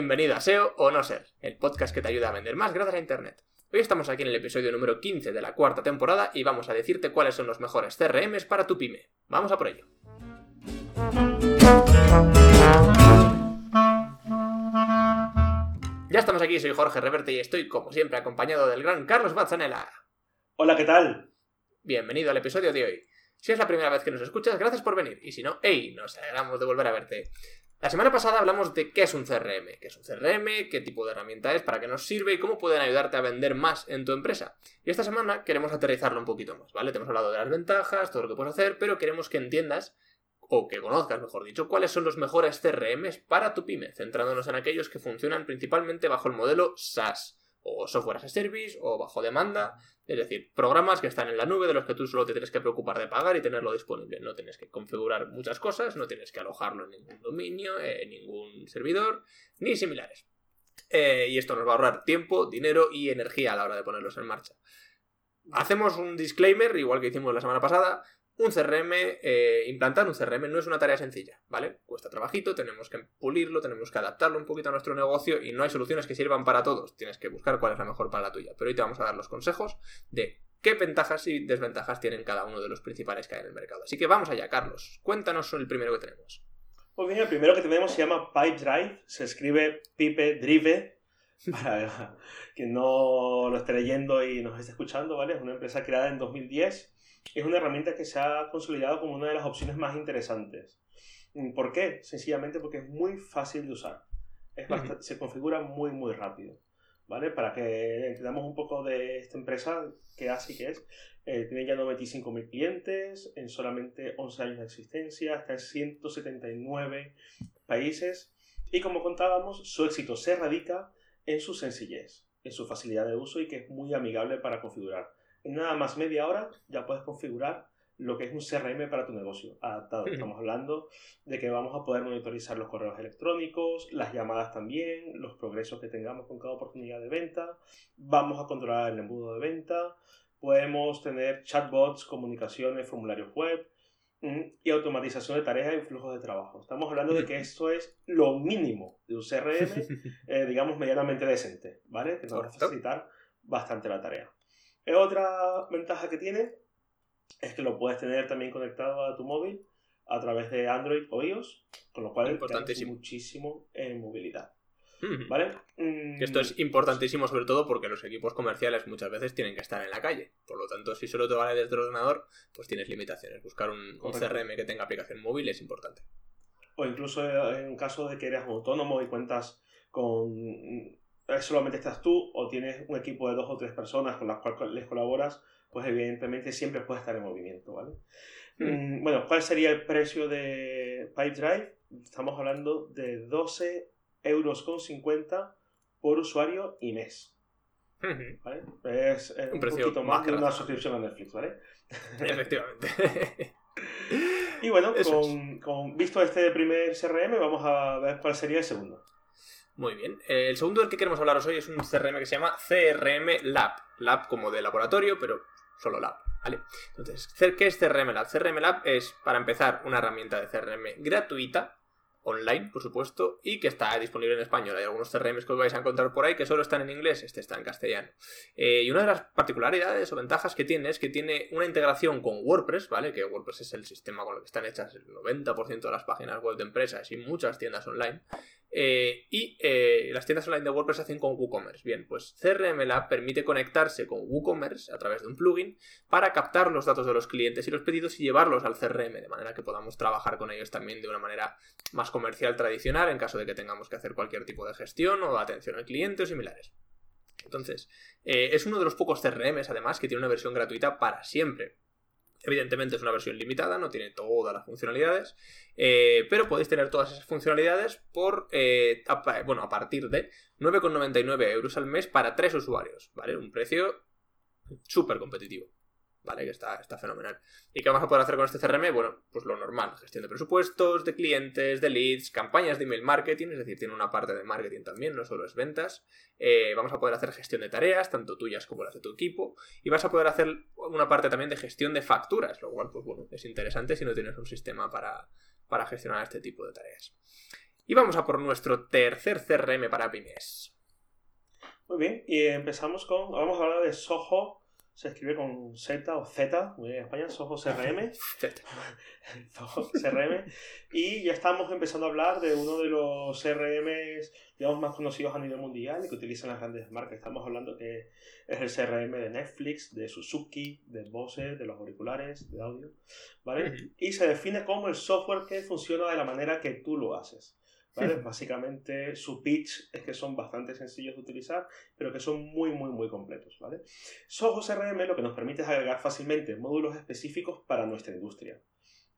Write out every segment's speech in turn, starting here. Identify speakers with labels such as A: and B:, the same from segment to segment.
A: Bienvenido a SEO o No Ser, el podcast que te ayuda a vender más gracias a Internet. Hoy estamos aquí en el episodio número 15 de la cuarta temporada y vamos a decirte cuáles son los mejores CRMs para tu pyme. Vamos a por ello. Ya estamos aquí, soy Jorge Reverte y estoy como siempre acompañado del gran Carlos Bazzanella.
B: Hola, ¿qué tal?
A: Bienvenido al episodio de hoy. Si es la primera vez que nos escuchas, gracias por venir. Y si no, ¡hey! Nos alegramos de volver a verte. La semana pasada hablamos de qué es un CRM, qué es un CRM, qué tipo de herramienta es, para qué nos sirve y cómo pueden ayudarte a vender más en tu empresa. Y esta semana queremos aterrizarlo un poquito más, ¿vale? Te hemos hablado de las ventajas, todo lo que puedes hacer, pero queremos que entiendas o que conozcas, mejor dicho, cuáles son los mejores CRMs para tu pyme, centrándonos en aquellos que funcionan principalmente bajo el modelo SaaS o software as a service o bajo demanda, es decir, programas que están en la nube de los que tú solo te tienes que preocupar de pagar y tenerlo disponible. No tienes que configurar muchas cosas, no tienes que alojarlo en ningún dominio, en ningún servidor, ni similares. Eh, y esto nos va a ahorrar tiempo, dinero y energía a la hora de ponerlos en marcha. Hacemos un disclaimer, igual que hicimos la semana pasada, un CRM, eh, implantar un CRM no es una tarea sencilla, ¿vale? Cuesta trabajito, tenemos que pulirlo, tenemos que adaptarlo un poquito a nuestro negocio y no hay soluciones que sirvan para todos. Tienes que buscar cuál es la mejor para la tuya. Pero hoy te vamos a dar los consejos de qué ventajas y desventajas tienen cada uno de los principales que hay en el mercado. Así que vamos allá, Carlos. Cuéntanos el primero que tenemos.
B: Pues bien, el primero que tenemos se llama Pipedrive, se escribe Pipe Drive, para quien no lo esté leyendo y nos esté escuchando, ¿vale? Es una empresa creada en 2010 es una herramienta que se ha consolidado como una de las opciones más interesantes. ¿Por qué? Sencillamente porque es muy fácil de usar. Es Se configura muy, muy rápido. ¿Vale? Para que entendamos un poco de esta empresa, hace y qué es. Eh, tiene ya 95.000 clientes en solamente 11 años de existencia, está en 179 países. Y como contábamos, su éxito se radica en su sencillez, en su facilidad de uso y que es muy amigable para configurar en nada más media hora ya puedes configurar lo que es un CRM para tu negocio adaptado. Estamos hablando de que vamos a poder monitorizar los correos electrónicos, las llamadas también, los progresos que tengamos con cada oportunidad de venta, vamos a controlar el embudo de venta, podemos tener chatbots, comunicaciones, formularios web mm, y automatización de tareas y flujos de trabajo. Estamos hablando de que esto es lo mínimo de un CRM, eh, digamos, medianamente decente, ¿vale? Que nos va a facilitar bastante la tarea. Otra ventaja que tiene es que lo puedes tener también conectado a tu móvil a través de Android o iOS, con lo cual es muchísimo en movilidad. ¿Vale?
A: Esto es mm, importantísimo sobre todo porque los equipos comerciales muchas veces tienen que estar en la calle. Por lo tanto, si solo te vale desde el ordenador, pues tienes limitaciones. Buscar un, un CRM que tenga aplicación móvil es importante.
B: O incluso en caso de que eres autónomo y cuentas con solamente estás tú o tienes un equipo de dos o tres personas con las cuales les colaboras, pues evidentemente siempre puedes estar en movimiento, ¿vale? Mm, bueno, ¿cuál sería el precio de Pipedrive? Estamos hablando de 12 euros con 50 por usuario y mes. ¿Vale? Es, un, poquito más, que una suscripción a Netflix, ¿vale?
A: Efectivamente.
B: y bueno, con, con, visto este primer CRM, vamos a ver cuál sería el segundo.
A: Muy bien. El segundo del que queremos hablaros hoy es un CRM que se llama CRM Lab. Lab como de laboratorio, pero solo Lab. ¿Vale? Entonces, ¿qué es CRM Lab? CRM Lab es, para empezar, una herramienta de CRM gratuita online, por supuesto, y que está disponible en español. Hay algunos CRMs que os vais a encontrar por ahí que solo están en inglés, este está en castellano. Eh, y una de las particularidades o ventajas que tiene es que tiene una integración con WordPress, ¿vale? Que WordPress es el sistema con el que están hechas el 90% de las páginas web de empresas y muchas tiendas online. Eh, y eh, las tiendas online de WordPress hacen con WooCommerce. Bien, pues CRM Lab permite conectarse con WooCommerce a través de un plugin para captar los datos de los clientes y los pedidos y llevarlos al CRM, de manera que podamos trabajar con ellos también de una manera más comercial tradicional en caso de que tengamos que hacer cualquier tipo de gestión o atención al cliente o similares. Entonces, eh, es uno de los pocos CRMs además que tiene una versión gratuita para siempre. Evidentemente es una versión limitada, no tiene todas las funcionalidades, eh, pero podéis tener todas esas funcionalidades por, eh, a, bueno, a partir de 9,99 euros al mes para tres usuarios, ¿vale? Un precio súper competitivo. ¿Vale? Que está, está fenomenal. ¿Y qué vamos a poder hacer con este CRM? Bueno, pues lo normal, gestión de presupuestos, de clientes, de leads, campañas de email marketing, es decir, tiene una parte de marketing también, no solo es ventas. Eh, vamos a poder hacer gestión de tareas, tanto tuyas como las de tu equipo, y vas a poder hacer una parte también de gestión de facturas, lo cual, pues bueno, es interesante si no tienes un sistema para, para gestionar este tipo de tareas. Y vamos a por nuestro tercer CRM para pymes.
B: Muy bien, y empezamos con. Vamos a hablar de Soho. Se escribe con Z o Z, muy bien en España, Soho CRM. Soho CRM. Y ya estamos empezando a hablar de uno de los CRMs, digamos, más conocidos a nivel mundial y que utilizan las grandes marcas. Estamos hablando que es el CRM de Netflix, de Suzuki, de Bose, de los auriculares, de audio. ¿Vale? Y se define como el software que funciona de la manera que tú lo haces. ¿Vale? Básicamente su pitch es que son bastante sencillos de utilizar, pero que son muy, muy, muy completos, ¿vale? Soho CRM lo que nos permite es agregar fácilmente módulos específicos para nuestra industria.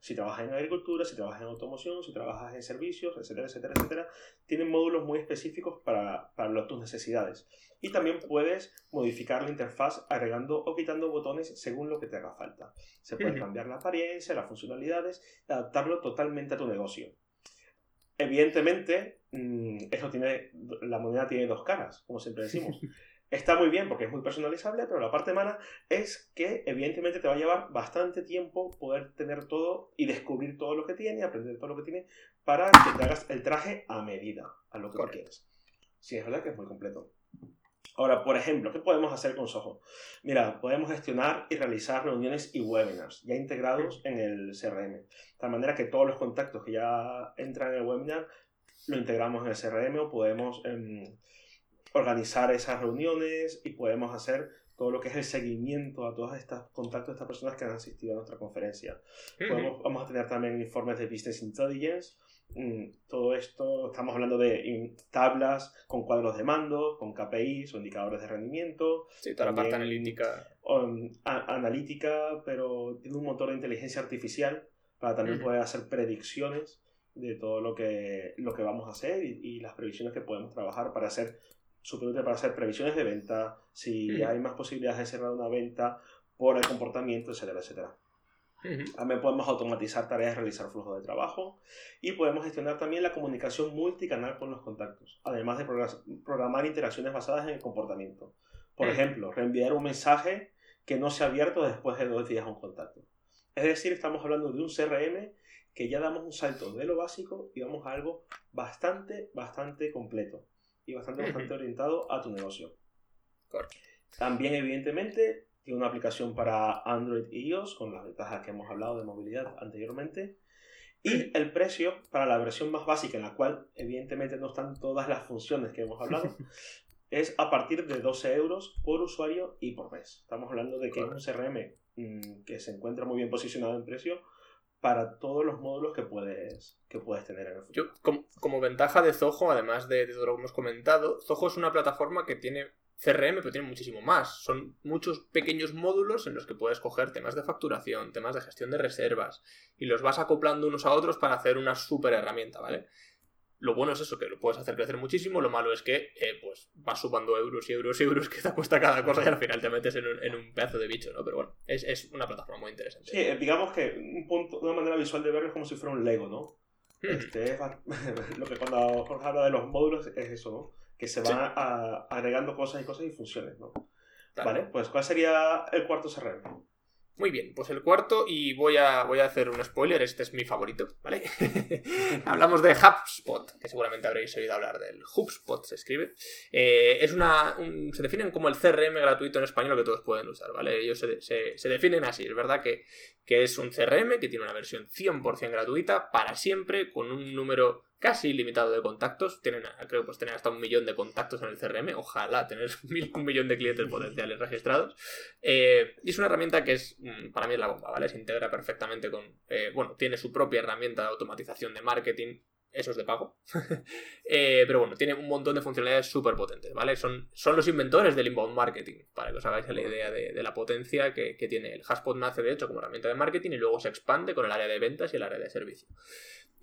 B: Si trabajas en agricultura, si trabajas en automoción, si trabajas en servicios, etcétera, etcétera, etcétera, tienen módulos muy específicos para, para tus necesidades. Y también puedes modificar la interfaz agregando o quitando botones según lo que te haga falta. Se puede cambiar la apariencia, las funcionalidades, adaptarlo totalmente a tu negocio. Evidentemente, mm, eso tiene, la moneda tiene dos caras, como siempre decimos. Está muy bien porque es muy personalizable, pero la parte mala es que evidentemente te va a llevar bastante tiempo poder tener todo y descubrir todo lo que tiene, aprender todo lo que tiene, para que te hagas el traje a medida, a lo que tú quieres. Sí, es verdad que es muy completo. Ahora, por ejemplo, ¿qué podemos hacer con Soho? Mira, podemos gestionar y realizar reuniones y webinars ya integrados en el CRM. De tal manera que todos los contactos que ya entran en el webinar lo integramos en el CRM o podemos em, organizar esas reuniones y podemos hacer todo lo que es el seguimiento a todos estos contactos de estas personas que han asistido a nuestra conferencia. vamos a tener también informes de Business Intelligence todo esto, estamos hablando de tablas con cuadros de mando, con KPIs o indicadores de rendimiento.
A: Sí, toda la parte analítica.
B: Um, analítica, pero tiene un motor de inteligencia artificial para también poder hacer predicciones de todo lo que, lo que vamos a hacer y, las previsiones que podemos trabajar para hacer, superior para hacer previsiones de venta, si hay más posibilidades de cerrar una venta por el comportamiento, etcétera, etcétera. También podemos automatizar tareas, realizar flujo de trabajo y podemos gestionar también la comunicación multicanal con los contactos, además de programar interacciones basadas en el comportamiento. Por ejemplo, reenviar un mensaje que no se ha abierto después de dos días a un contacto. Es decir, estamos hablando de un CRM que ya damos un salto de lo básico y vamos a algo bastante, bastante completo y bastante, bastante orientado a tu negocio. También, evidentemente, tiene una aplicación para Android y iOS con las ventajas que hemos hablado de movilidad anteriormente. Y el precio para la versión más básica, en la cual evidentemente no están todas las funciones que hemos hablado, es a partir de 12 euros por usuario y por mes. Estamos hablando de que es un CRM mm, que se encuentra muy bien posicionado en precio para todos los módulos que puedes, que puedes tener en el
A: futuro. como, como, ventaja de Zoho, además de, de todo lo que hemos comentado, Zoho es una plataforma que tiene CRM, pero tiene muchísimo más. Son muchos pequeños módulos en los que puedes coger temas de facturación, temas de gestión de reservas, y los vas acoplando unos a otros para hacer una súper herramienta, ¿vale? Lo bueno es eso, que lo puedes hacer crecer muchísimo. Lo malo es que eh, pues vas sumando euros y euros y euros que te cuesta cada cosa y al final te metes en un, en un pedazo de bicho, ¿no? Pero bueno, es, es, una plataforma muy interesante.
B: Sí, eh, digamos que un punto, una manera visual de verlo es como si fuera un Lego, ¿no? Este, lo que cuando Jorge habla de los módulos es eso, ¿no? Que se van agregando cosas y cosas y funciones, ¿no? Vale, pues ¿cuál sería el cuarto CRM?
A: Muy bien, pues el cuarto, y voy a, voy a hacer un spoiler, este es mi favorito, ¿vale? Hablamos de HubSpot, que seguramente habréis oído hablar del HubSpot, se escribe. Eh, es una, se definen como el CRM gratuito en español que todos pueden usar, ¿vale? Ellos se, se, definen así, es verdad que, que es un CRM que tiene una versión 100% gratuita para siempre, con un número casi ilimitado de contactos. Tienen, creo que pues tener hasta un millón de contactos en el CRM. Ojalá tener un millón de clientes potenciales registrados. Eh, y es una herramienta que es, mm, para mí es la bomba, ¿vale? Se integra perfectamente con, eh, bueno, tiene su propia herramienta de automatización de marketing. Eso es de pago. Eh, pero bueno, tiene un montón de funcionalidades súper potentes, ¿vale? Son, son los inventores del inbound marketing, para que os hagáis la idea de, la potencia que, tiene. El Haspot nace, de hecho, como herramienta de marketing y luego se expande con el área de ventas y el área de servicio.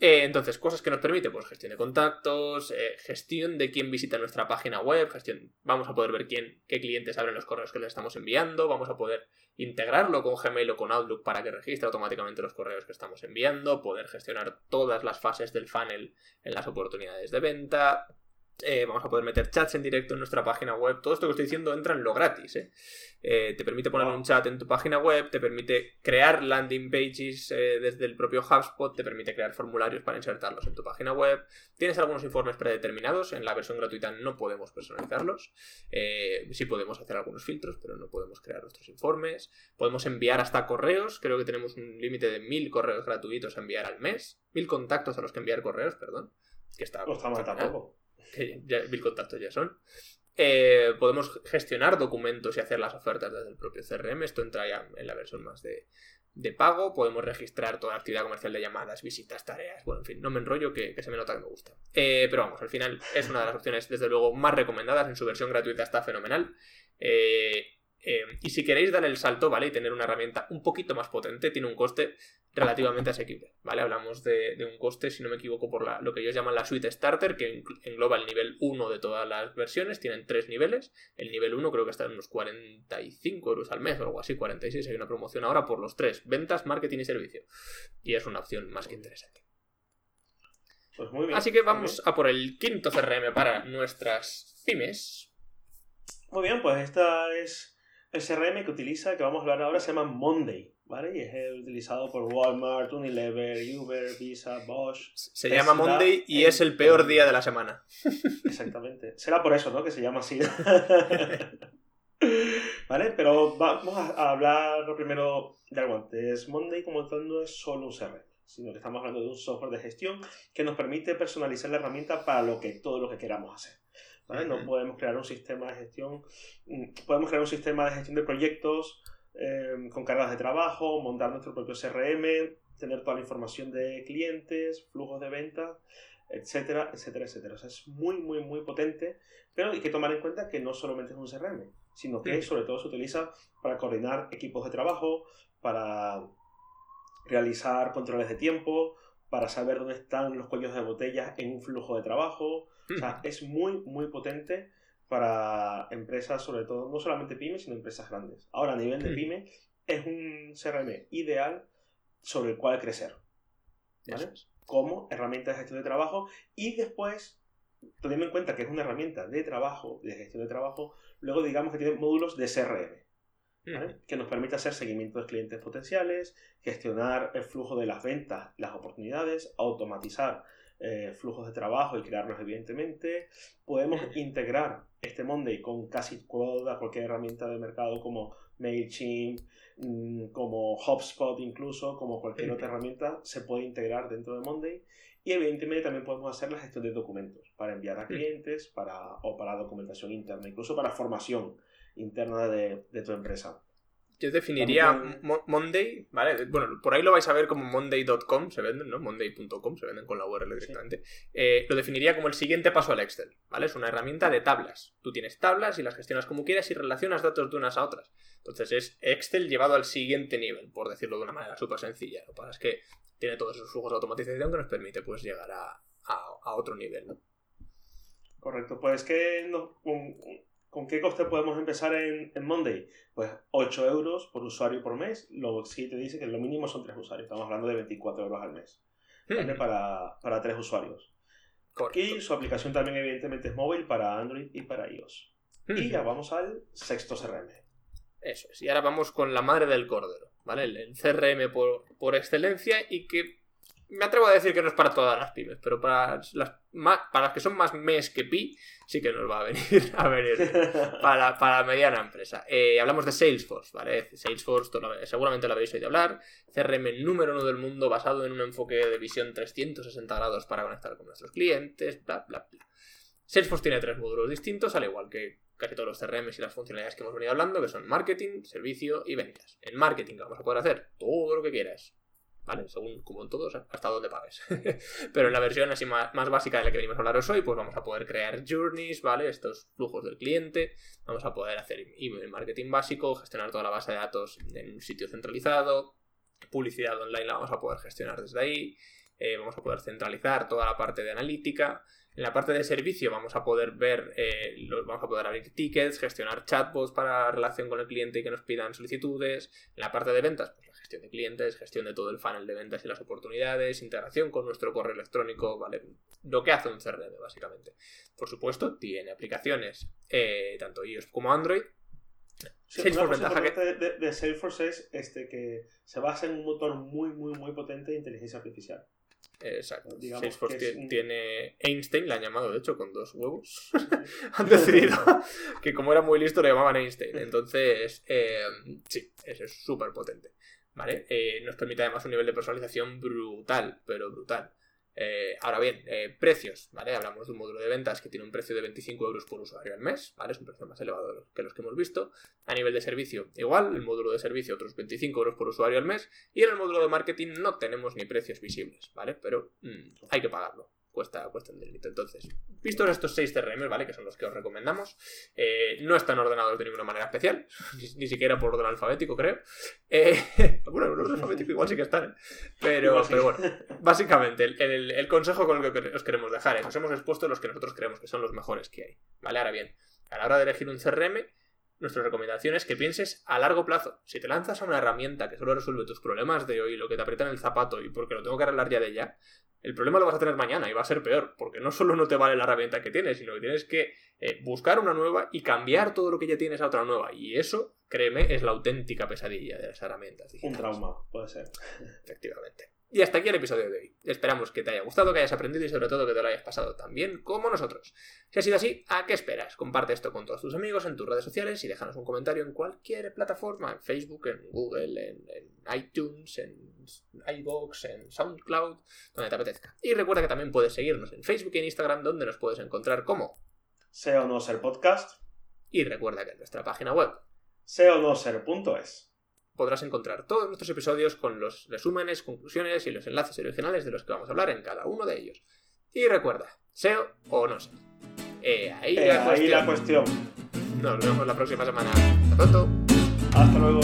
A: Eh, entonces, cosas que nos permite, pues gestión de contactos, eh, gestión de quién visita nuestra página web, gestión, vamos a poder ver quién, qué clientes abren los correos que les estamos enviando, vamos a poder integrarlo con Gmail o con Outlook para que registre automáticamente los correos que estamos enviando, poder gestionar todas las fases del funnel en las oportunidades de venta, Eh, vamos a poder meter chats en directo en nuestra página web. Todo esto que estoy diciendo entra en lo gratis. ¿eh? Eh, te permite poner un chat en tu página web, te permite crear landing pages desde el propio HubSpot, te permite crear formularios para insertarlos en tu página web. Tienes algunos informes predeterminados. En la versión gratuita no podemos personalizarlos. sí podemos hacer algunos filtros, pero no podemos crear nuestros informes. Podemos enviar hasta correos. Creo que tenemos un límite de mil correos gratuitos a enviar al mes. Mil contactos a los que enviar correos, perdón. Que está.
B: No está mal tampoco
A: que ya mil contactos ya son. Eh, podemos gestionar documentos y hacer las ofertas desde el propio CRM. Esto entra ya en la versión más de, pago. Podemos registrar toda la actividad comercial de llamadas, visitas, tareas. Bueno, en fin, no me enrollo que, se me nota que me gusta. Eh, pero vamos, al final es una de las opciones, desde luego, más recomendadas. En su versión gratuita está fenomenal. Eh, eh, y si queréis dar el salto, ¿vale? Y tener una herramienta un poquito más potente, tiene un coste relativamente asequible, ¿vale? Hablamos de, un coste, si no me equivoco, por la, lo que ellos llaman la suite starter, que engloba el nivel 1 de todas las versiones, tienen tres niveles. El nivel 1 creo que está en unos 45 euros al mes o algo así, 46, hay una promoción ahora por los tres, ventas, marketing y servicio. Y es una opción más que interesante.
B: Pues muy bien.
A: Así que vamos a por el quinto CRM para nuestras pymes.
B: Muy bien, pues esta es el CRM que utiliza, que vamos a hablar ahora, se llama Monday, ¿vale? Y es utilizado por Walmart, Unilever, Uber, Visa, Bosch.
A: Se llama Monday y es el peor día de la semana.
B: Exactamente. Será por eso, ¿no? Que se llama así. ¿Vale? Pero vamos a hablar primero de algo antes. Monday como tal no es solo un CRM, sino que estamos hablando de un software de gestión que nos permite personalizar la herramienta para lo que todo lo que queramos hacer. No podemos crear un sistema de gestión, mm, podemos crear un sistema de gestión de proyectos em, con cargas de trabajo, montar nuestro propio CRM, tener toda la información de clientes, flujos de venta, etcétera, etcétera, etcétera. O sea, es muy, muy, muy potente, pero hay que tomar en cuenta que no solamente es un CRM, sino que sobre todo se utiliza para coordinar equipos de trabajo, para realizar controles de tiempo, para saber dónde están los cuellos de botella en un flujo de trabajo, o sea, hmm. es muy, muy potente para empresas, sobre todo, no solamente pymes, sino empresas grandes. Ahora, a nivel de hmm. pyme, es un CRM ideal sobre el cual crecer. ¿Vale? Como herramienta de gestión de trabajo y después, teniendo en cuenta que es una herramienta de trabajo, de gestión de trabajo, luego digamos que tiene módulos de CRM. ¿vale? Hmm. que nos permite hacer seguimiento de clientes potenciales, gestionar el flujo de las ventas, las oportunidades, automatizar eh, flujos de trabajo y crearlos evidentemente. Podemos integrar este Monday con casi toda cualquier herramienta de mercado como MailChimp, mm, como HubSpot incluso, como cualquier otra herramienta, se puede integrar dentro de Monday. Y evidentemente también podemos hacer la gestión de documentos para enviar a clientes para, o para documentación interna, incluso para formación interna de, de tu empresa.
A: Yo definiría Monday, ¿vale? Bueno, por ahí lo vais a ver como monday.com, se venden, ¿no? Monday.com, se venden con la URL directamente. Eh, lo definiría como el siguiente paso al Excel, ¿vale? Es una herramienta de tablas. Tú tienes tablas y las gestionas como quieras y relacionas datos de unas a otras. Entonces es Excel llevado al siguiente nivel, por decirlo de una manera súper sencilla. Lo que pasa es que tiene todos esos flujos de automatización que nos permite pues llegar a, otro nivel, ¿no?
B: Correcto, pues que no, ¿Con qué coste podemos empezar en, Monday? Pues 8 euros por usuario por mes. Lo sí te dice que lo mínimo son 3 usuarios. Estamos hablando de 24 euros al mes. Hmm. Para, para 3 usuarios. Y su aplicación también evidentemente es móvil para Android y para iOS. Hmm. Y ya vamos al sexto CRM.
A: Eso es. Y ahora vamos con la madre del cordero. ¿Vale? El, CRM por, por excelencia y que me atrevo a decir que no es para todas las pymes, pero para las, que son más mes que pi, sí que nos va a venir a venir para, para la mediana empresa. Eh, hablamos de Salesforce, ¿vale? Salesforce, seguramente lo habéis oído hablar. CRM número uno del mundo basado en un enfoque de visión 360 grados para conectar con nuestros clientes, bla, bla, bla. Salesforce tiene tres módulos distintos, al igual que casi todos los CRM y las funcionalidades que hemos venido hablando, que son marketing, servicio y ventas. En marketing vamos a poder hacer todo lo que quieras ¿vale? Según, como en todos, hasta donde pagues. Pero en la versión así más, básica de la que venimos a hablaros hoy, pues vamos a poder crear journeys, ¿vale? Estos flujos del cliente, vamos a poder hacer email marketing básico, gestionar toda la base de datos en un sitio centralizado, publicidad online la vamos a poder gestionar desde ahí, eh, vamos a poder centralizar toda la parte de analítica, en la parte de servicio vamos a poder ver, eh, vamos a poder abrir tickets, gestionar chatbots para relación con el cliente y que nos pidan solicitudes. En la parte de ventas, pues gestión de clientes, gestión de todo el funnel de ventas y las oportunidades, integración con nuestro correo electrónico, ¿vale? Lo que hace un CRM, básicamente. Por supuesto, tiene aplicaciones, eh, tanto iOS como Android.
B: Sí, Salesforce una cosa ventaja que... de, de, Salesforce es este, que se basa en un motor muy, muy, muy potente de inteligencia artificial.
A: Exacto. Salesforce tiene Einstein, la han llamado de hecho con dos huevos. han decidido que como era muy listo le llamaban Einstein. Entonces, eh, sí, eso es súper potente. ¿Vale? Eh, nos permite además un nivel de personalización brutal, pero brutal. Eh, ahora bien, eh, precios, ¿vale? Hablamos de un módulo de ventas que tiene un precio de 25 euros por usuario al mes, ¿vale? Es un precio más elevado que los que hemos visto. A nivel de servicio, igual, el módulo de servicio otros 25 euros por usuario al mes. Y en el módulo de marketing no tenemos ni precios visibles, ¿vale? Pero mm, hay que pagarlo cuesta, cuesta un dinerito. Entonces, vistos estos 6 CRM, ¿vale? Que son los que os recomendamos. Eh, no están ordenados de ninguna manera especial, ni, siquiera por orden alfabético, creo. Eh, bueno, el orden alfabético igual sí que están, ¿eh? pero, pero bueno, básicamente, el, el, consejo con el que os queremos dejar es, os hemos expuesto los que nosotros creemos que son los mejores que hay, ¿vale? Ahora bien, a la hora de elegir un CRM, nuestra recomendación es que pienses a largo plazo. Si te lanzas a una herramienta que solo resuelve tus problemas de hoy, lo que te aprieta en el zapato y porque lo tengo que arreglar ya de ya, el problema lo vas a tener mañana y va a ser peor, porque no solo no te vale la herramienta que tienes, sino que tienes que eh, buscar una nueva y cambiar todo lo que ya tienes a otra nueva. Y eso, créeme, es la auténtica pesadilla de las herramientas.
B: Un trauma, puede ser.
A: Efectivamente. Y hasta aquí el episodio de hoy. Esperamos que te haya gustado, que hayas aprendido y sobre todo que te lo hayas pasado tan bien como nosotros. Si ha sido así, ¿a qué esperas? Comparte esto con todos tus amigos en tus redes sociales y déjanos un comentario en cualquier plataforma, en Facebook, en Google, en, iTunes, en iVoox, en SoundCloud, donde te apetezca. Y recuerda que también puedes seguirnos en Facebook y en Instagram, donde nos puedes encontrar como
B: SEO no ser podcast.
A: Y recuerda que en nuestra página web
B: seonoser.es
A: podrás encontrar todos nuestros episodios con los resúmenes, conclusiones y los enlaces originales de los que vamos a hablar en cada uno de ellos. Y recuerda, SEO o no SEO.
B: Eh, ahí, la, ahí la cuestión.
A: Nos vemos la próxima semana. Hasta pronto.
B: Hasta luego.